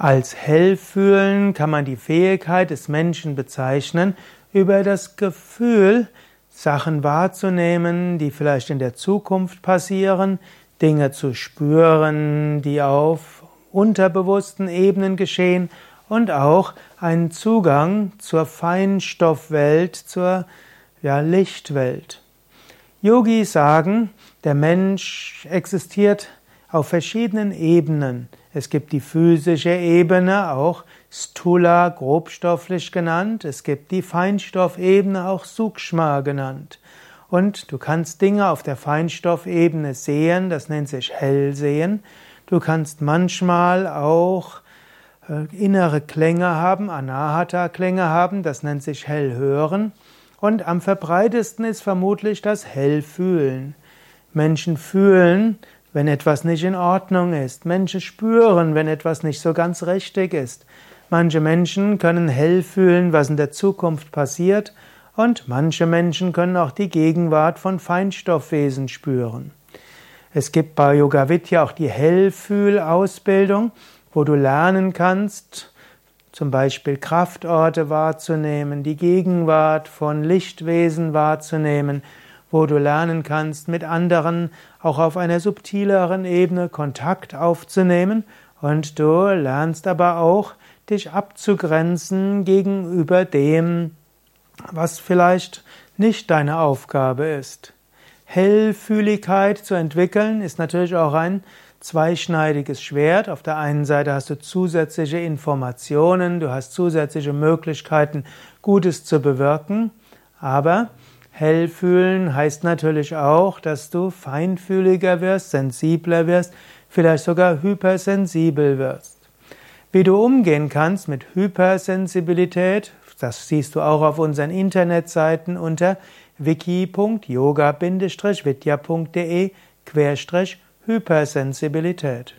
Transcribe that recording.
Als Hellfühlen kann man die Fähigkeit des Menschen bezeichnen, über das Gefühl, Sachen wahrzunehmen, die vielleicht in der Zukunft passieren, Dinge zu spüren, die auf unterbewussten Ebenen geschehen und auch einen Zugang zur Feinstoffwelt, zur ja, Lichtwelt. Yogis sagen, der Mensch existiert auf verschiedenen Ebenen. Es gibt die physische Ebene, auch Stula, grobstofflich genannt. Es gibt die Feinstoffebene, auch Sukshma genannt. Und du kannst Dinge auf der Feinstoffebene sehen, das nennt sich Hellsehen. Du kannst manchmal auch äh, innere Klänge haben, Anahata-Klänge haben, das nennt sich Hellhören. Und am verbreitesten ist vermutlich das Hellfühlen. Menschen fühlen, wenn etwas nicht in Ordnung ist. Menschen spüren, wenn etwas nicht so ganz richtig ist. Manche Menschen können hell fühlen, was in der Zukunft passiert, und manche Menschen können auch die Gegenwart von Feinstoffwesen spüren. Es gibt bei Yoga Vidya auch die Hellfühlausbildung, wo du lernen kannst, zum Beispiel Kraftorte wahrzunehmen, die Gegenwart von Lichtwesen wahrzunehmen, wo du lernen kannst, mit anderen auch auf einer subtileren Ebene Kontakt aufzunehmen und du lernst aber auch, dich abzugrenzen gegenüber dem, was vielleicht nicht deine Aufgabe ist. Hellfühligkeit zu entwickeln ist natürlich auch ein zweischneidiges Schwert. Auf der einen Seite hast du zusätzliche Informationen, du hast zusätzliche Möglichkeiten, Gutes zu bewirken, aber Hell fühlen heißt natürlich auch, dass du feinfühliger wirst, sensibler wirst, vielleicht sogar hypersensibel wirst. Wie du umgehen kannst mit Hypersensibilität, das siehst du auch auf unseren Internetseiten unter wiki.yoga-vidya.de Hypersensibilität.